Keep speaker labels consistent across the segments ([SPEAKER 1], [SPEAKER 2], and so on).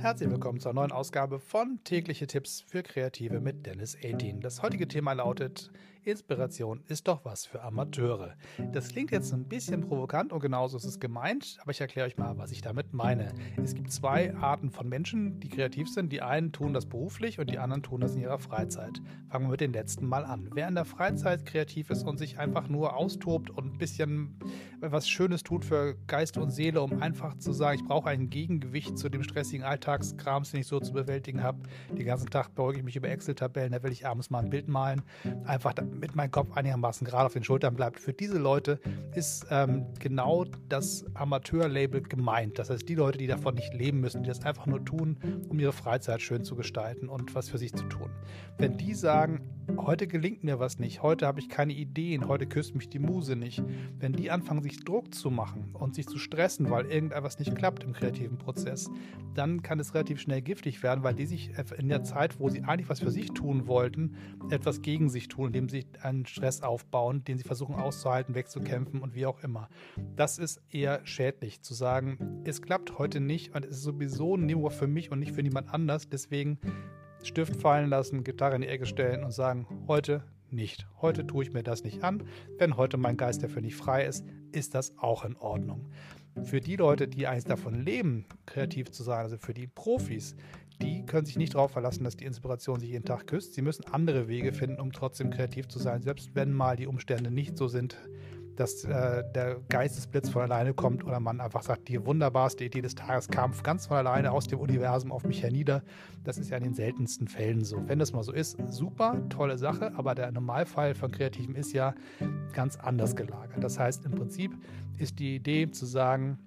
[SPEAKER 1] Herzlich willkommen zur neuen Ausgabe von Tägliche Tipps für Kreative mit Dennis 18. Das heutige Thema lautet Inspiration ist doch was für Amateure. Das klingt jetzt ein bisschen provokant und genauso ist es gemeint, aber ich erkläre euch mal, was ich damit meine. Es gibt zwei Arten von Menschen, die kreativ sind. Die einen tun das beruflich und die anderen tun das in ihrer Freizeit. Fangen wir mit den letzten mal an. Wer in der Freizeit kreativ ist und sich einfach nur austobt und ein bisschen was Schönes tut für Geist und Seele, um einfach zu sagen, ich brauche ein Gegengewicht zu dem stressigen Alltagskrams, den ich so zu bewältigen habe. Den ganzen Tag beuge ich mich über Excel-Tabellen, da will ich abends mal ein Bild malen. Einfach damit mein Kopf einigermaßen gerade auf den Schultern bleibt. Für diese Leute ist ähm, genau das Amateur-Label gemeint. Das heißt, die Leute, die davon nicht leben müssen, die das einfach nur tun, um ihre Freizeit schön zu gestalten und was für sich zu tun. Wenn die sagen, heute gelingt mir was nicht, heute habe ich keine Ideen, heute küsst mich die Muse nicht, wenn die anfangen, sich Druck zu machen und sich zu stressen, weil irgendetwas nicht klappt im kreativen Prozess, dann kann es relativ schnell giftig werden, weil die sich in der Zeit, wo sie eigentlich was für sich tun wollten, etwas gegen sich tun, indem sie einen Stress aufbauen, den sie versuchen auszuhalten, wegzukämpfen und wie auch immer. Das ist eher schädlich, zu sagen, es klappt heute nicht und es ist sowieso nur für mich und nicht für niemand anders. Deswegen Stift fallen lassen, Gitarre in die Ecke stellen und sagen, heute nicht. Heute tue ich mir das nicht an. Wenn heute mein Geist dafür nicht frei ist, ist das auch in Ordnung. Für die Leute, die eigentlich davon leben, kreativ zu sein, also für die Profis, die können sich nicht darauf verlassen, dass die Inspiration sich jeden Tag küsst. Sie müssen andere Wege finden, um trotzdem kreativ zu sein, selbst wenn mal die Umstände nicht so sind, dass äh, der Geistesblitz von alleine kommt oder man einfach sagt, die wunderbarste Idee des Tages kam ganz von alleine aus dem Universum auf mich hernieder. Das ist ja in den seltensten Fällen so. Wenn das mal so ist, super, tolle Sache, aber der Normalfall von Kreativen ist ja ganz anders gelagert. Das heißt, im Prinzip ist die Idee zu sagen,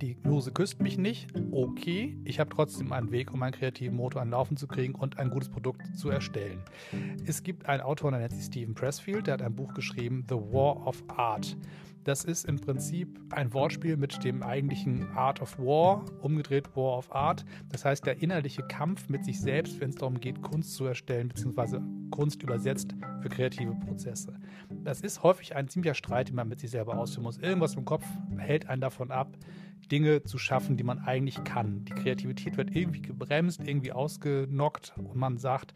[SPEAKER 1] die Muse küsst mich nicht. Okay, ich habe trotzdem einen Weg, um meinen kreativen Motor an Laufen zu kriegen und ein gutes Produkt zu erstellen. Es gibt einen Autor, der nennt sich Stephen Pressfield, der hat ein Buch geschrieben, The War of Art. Das ist im Prinzip ein Wortspiel mit dem eigentlichen Art of War, umgedreht War of Art. Das heißt, der innerliche Kampf mit sich selbst, wenn es darum geht, Kunst zu erstellen, beziehungsweise Kunst übersetzt für kreative Prozesse. Das ist häufig ein ziemlicher Streit, den man mit sich selber ausführen muss. Irgendwas im Kopf hält einen davon ab, Dinge zu schaffen, die man eigentlich kann. Die Kreativität wird irgendwie gebremst, irgendwie ausgenockt und man sagt,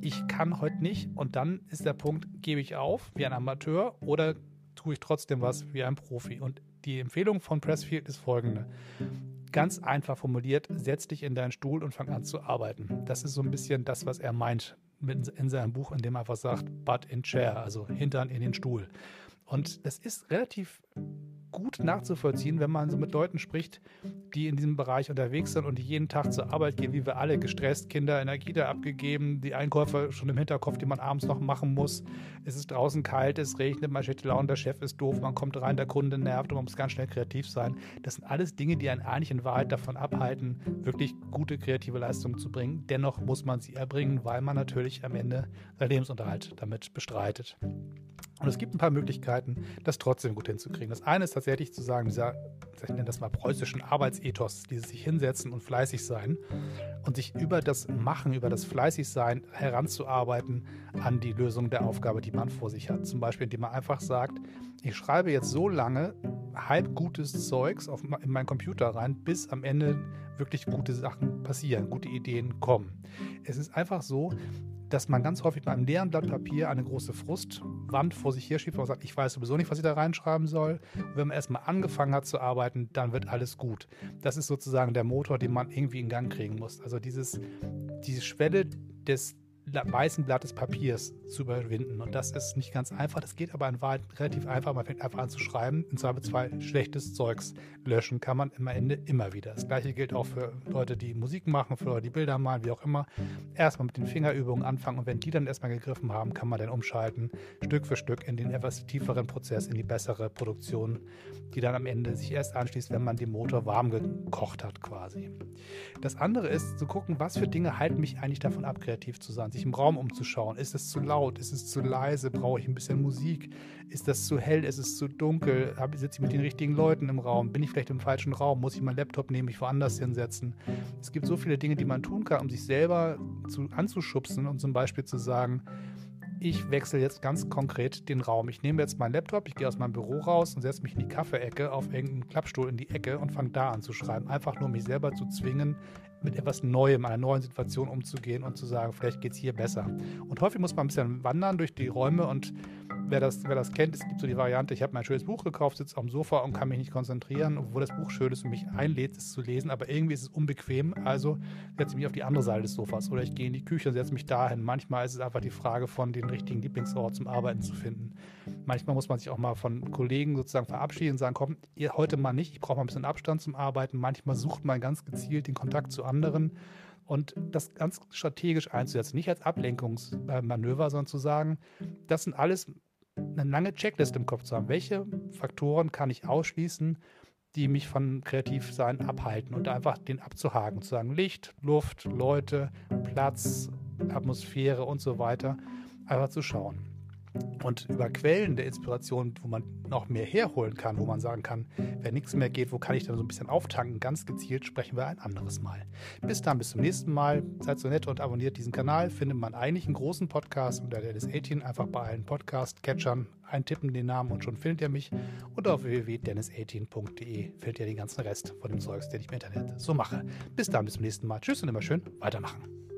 [SPEAKER 1] ich kann heute nicht. Und dann ist der Punkt, gebe ich auf wie ein Amateur oder tue ich trotzdem was wie ein Profi. Und die Empfehlung von Pressfield ist folgende. Ganz einfach formuliert, setz dich in deinen Stuhl und fang an zu arbeiten. Das ist so ein bisschen das, was er meint in seinem Buch, in dem er einfach sagt, butt in chair, also Hintern in den Stuhl. Und das ist relativ gut nachzuvollziehen, wenn man so mit Leuten spricht, die in diesem Bereich unterwegs sind und die jeden Tag zur Arbeit gehen, wie wir alle, gestresst, Kinder in der Kita abgegeben, die Einkäufe schon im Hinterkopf, die man abends noch machen muss. Es ist draußen kalt, es regnet, man steht Laune, der Chef ist doof, man kommt rein, der Kunde nervt und man muss ganz schnell kreativ sein. Das sind alles Dinge, die einen eigentlich in Wahrheit davon abhalten, wirklich gute kreative Leistungen zu bringen. Dennoch muss man sie erbringen, weil man natürlich am Ende seinen Lebensunterhalt damit bestreitet. Und es gibt ein paar Möglichkeiten, das trotzdem gut hinzukriegen. Das eine ist tatsächlich zu sagen, dieser, ich nenne das mal preußischen Arbeitsethos, dieses sich hinsetzen und fleißig sein und sich über das Machen, über das Fleißigsein heranzuarbeiten an die Lösung der Aufgabe, die man vor sich hat. Zum Beispiel, indem man einfach sagt, ich schreibe jetzt so lange halb gutes Zeugs auf, in meinen Computer rein, bis am Ende wirklich gute Sachen passieren, gute Ideen kommen. Es ist einfach so, dass man ganz häufig bei einem leeren Blatt Papier eine große Frustwand vor sich her schiebt und sagt, ich weiß sowieso nicht, was ich da reinschreiben soll. Und wenn man erstmal angefangen hat zu arbeiten, dann wird alles gut. Das ist sozusagen der Motor, den man irgendwie in Gang kriegen muss. Also dieses, diese Schwelle des weißen Blattes Papiers zu überwinden. Und das ist nicht ganz einfach. Das geht aber in Wahrheit relativ einfach. Man fängt einfach an zu schreiben. In zwei schlechtes Zeugs löschen kann man am Ende immer wieder. Das gleiche gilt auch für Leute, die Musik machen, für Leute, die Bilder malen, wie auch immer. Erstmal mit den Fingerübungen anfangen und wenn die dann erstmal gegriffen haben, kann man dann umschalten, Stück für Stück in den etwas tieferen Prozess, in die bessere Produktion, die dann am Ende sich erst anschließt, wenn man den Motor warm gekocht hat quasi. Das andere ist zu gucken, was für Dinge halten mich eigentlich davon ab, kreativ zu sein, sich im Raum umzuschauen. Ist es zu laut? Ist es zu leise? Brauche ich ein bisschen Musik? Ist das zu hell? Ist es zu dunkel? Sitze ich mit den richtigen Leuten im Raum? Bin ich vielleicht im falschen Raum? Muss ich meinen Laptop nehmen, mich woanders hinsetzen? Es gibt so viele Dinge, die man tun kann, um sich selber zu, anzuschubsen und zum Beispiel zu sagen, ich wechsle jetzt ganz konkret den Raum. Ich nehme jetzt meinen Laptop, ich gehe aus meinem Büro raus und setze mich in die Kaffeeecke auf irgendeinen Klappstuhl in die Ecke und fange da an zu schreiben. Einfach nur mich selber zu zwingen, mit etwas Neuem, einer neuen Situation umzugehen und zu sagen, vielleicht geht es hier besser. Und häufig muss man ein bisschen wandern durch die Räume und wer das, wer das kennt, es gibt so die Variante, ich habe mein schönes Buch gekauft, sitze am Sofa und kann mich nicht konzentrieren, obwohl das Buch schön ist und mich einlädt, es zu lesen, aber irgendwie ist es unbequem, also setze ich mich auf die andere Seite des Sofas oder ich gehe in die Küche und setze mich dahin. Manchmal ist es einfach die Frage von den richtigen Lieblingsort zum Arbeiten zu finden. Manchmal muss man sich auch mal von Kollegen sozusagen verabschieden und sagen, komm, ihr heute mal nicht, ich brauche mal ein bisschen Abstand zum Arbeiten. Manchmal sucht man ganz gezielt den Kontakt zu anderen und das ganz strategisch einzusetzen, nicht als Ablenkungsmanöver, sondern zu sagen, das sind alles eine lange Checkliste im Kopf zu haben. Welche Faktoren kann ich ausschließen, die mich von Kreativsein abhalten und einfach den abzuhaken, zu sagen Licht, Luft, Leute, Platz, Atmosphäre und so weiter, einfach zu schauen. Und über Quellen der Inspiration, wo man noch mehr herholen kann, wo man sagen kann, wenn nichts mehr geht, wo kann ich dann so ein bisschen auftanken, ganz gezielt sprechen wir ein anderes Mal. Bis dann, bis zum nächsten Mal. Seid so nett und abonniert diesen Kanal. Findet man eigentlich einen großen Podcast unter der des 18 einfach bei allen Podcast-Catchern eintippen den Namen und schon findet ihr mich. Und auf www.dennis18.de findet ihr den ganzen Rest von dem Zeugs, den ich im Internet so mache. Bis dann, bis zum nächsten Mal. Tschüss und immer schön weitermachen.